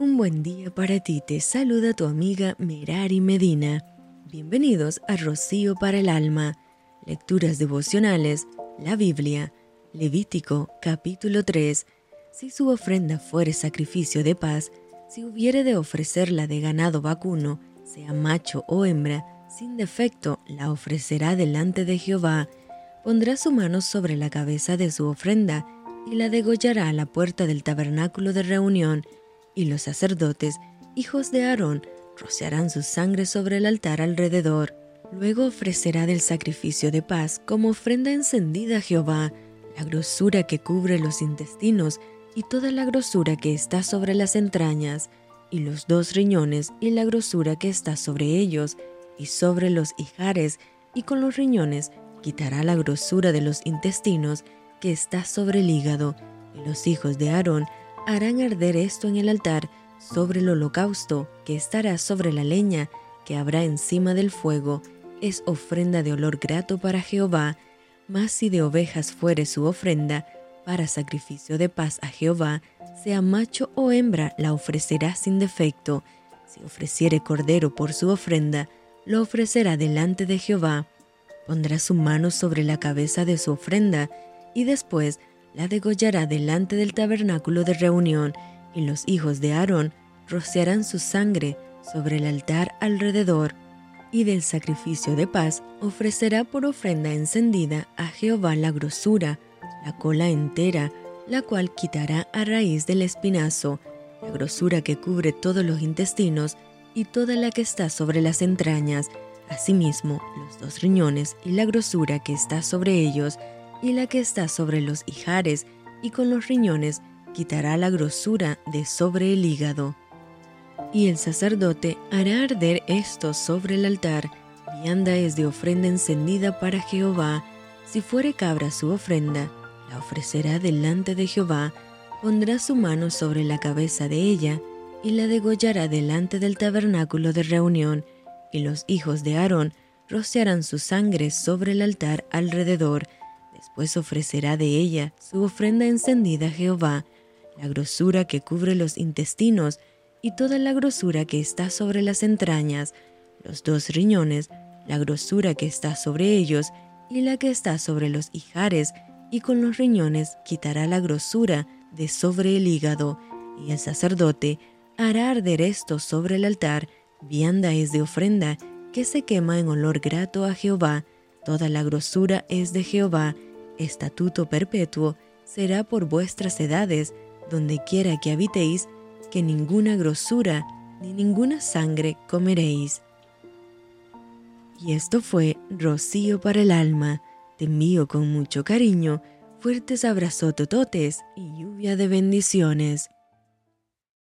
Un buen día para ti, te saluda tu amiga Merari Medina. Bienvenidos a Rocío para el Alma, Lecturas Devocionales, la Biblia, Levítico capítulo 3. Si su ofrenda fuere sacrificio de paz, si hubiere de ofrecerla de ganado vacuno, sea macho o hembra, sin defecto la ofrecerá delante de Jehová, pondrá su mano sobre la cabeza de su ofrenda y la degollará a la puerta del tabernáculo de reunión, y los sacerdotes, hijos de Aarón, rociarán su sangre sobre el altar alrededor. Luego ofrecerá del sacrificio de paz como ofrenda encendida a Jehová, la grosura que cubre los intestinos y toda la grosura que está sobre las entrañas, y los dos riñones y la grosura que está sobre ellos, y sobre los hijares, y con los riñones quitará la grosura de los intestinos que está sobre el hígado, y los hijos de Aarón harán arder esto en el altar sobre el holocausto que estará sobre la leña que habrá encima del fuego, es ofrenda de olor grato para Jehová, mas si de ovejas fuere su ofrenda, para sacrificio de paz a Jehová, sea macho o hembra, la ofrecerá sin defecto. Si ofreciere cordero por su ofrenda, lo ofrecerá delante de Jehová. Pondrá su mano sobre la cabeza de su ofrenda, y después la degollará delante del tabernáculo de reunión, y los hijos de Aarón rociarán su sangre sobre el altar alrededor, y del sacrificio de paz ofrecerá por ofrenda encendida a Jehová la grosura, la cola entera, la cual quitará a raíz del espinazo, la grosura que cubre todos los intestinos y toda la que está sobre las entrañas, asimismo los dos riñones y la grosura que está sobre ellos, y la que está sobre los hijares, y con los riñones quitará la grosura de sobre el hígado. Y el sacerdote hará arder esto sobre el altar, vianda es de ofrenda encendida para Jehová, si fuere cabra su ofrenda, la ofrecerá delante de Jehová, pondrá su mano sobre la cabeza de ella, y la degollará delante del tabernáculo de reunión, y los hijos de Aarón rociarán su sangre sobre el altar alrededor, Después ofrecerá de ella su ofrenda encendida a Jehová, la grosura que cubre los intestinos y toda la grosura que está sobre las entrañas, los dos riñones, la grosura que está sobre ellos y la que está sobre los hijares, y con los riñones quitará la grosura de sobre el hígado, y el sacerdote hará arder esto sobre el altar, vianda es de ofrenda, que se quema en olor grato a Jehová, toda la grosura es de Jehová, estatuto perpetuo será por vuestras edades, donde quiera que habitéis, que ninguna grosura ni ninguna sangre comeréis. Y esto fue rocío para el alma, te envío con mucho cariño, fuertes abrazos tototes y lluvia de bendiciones.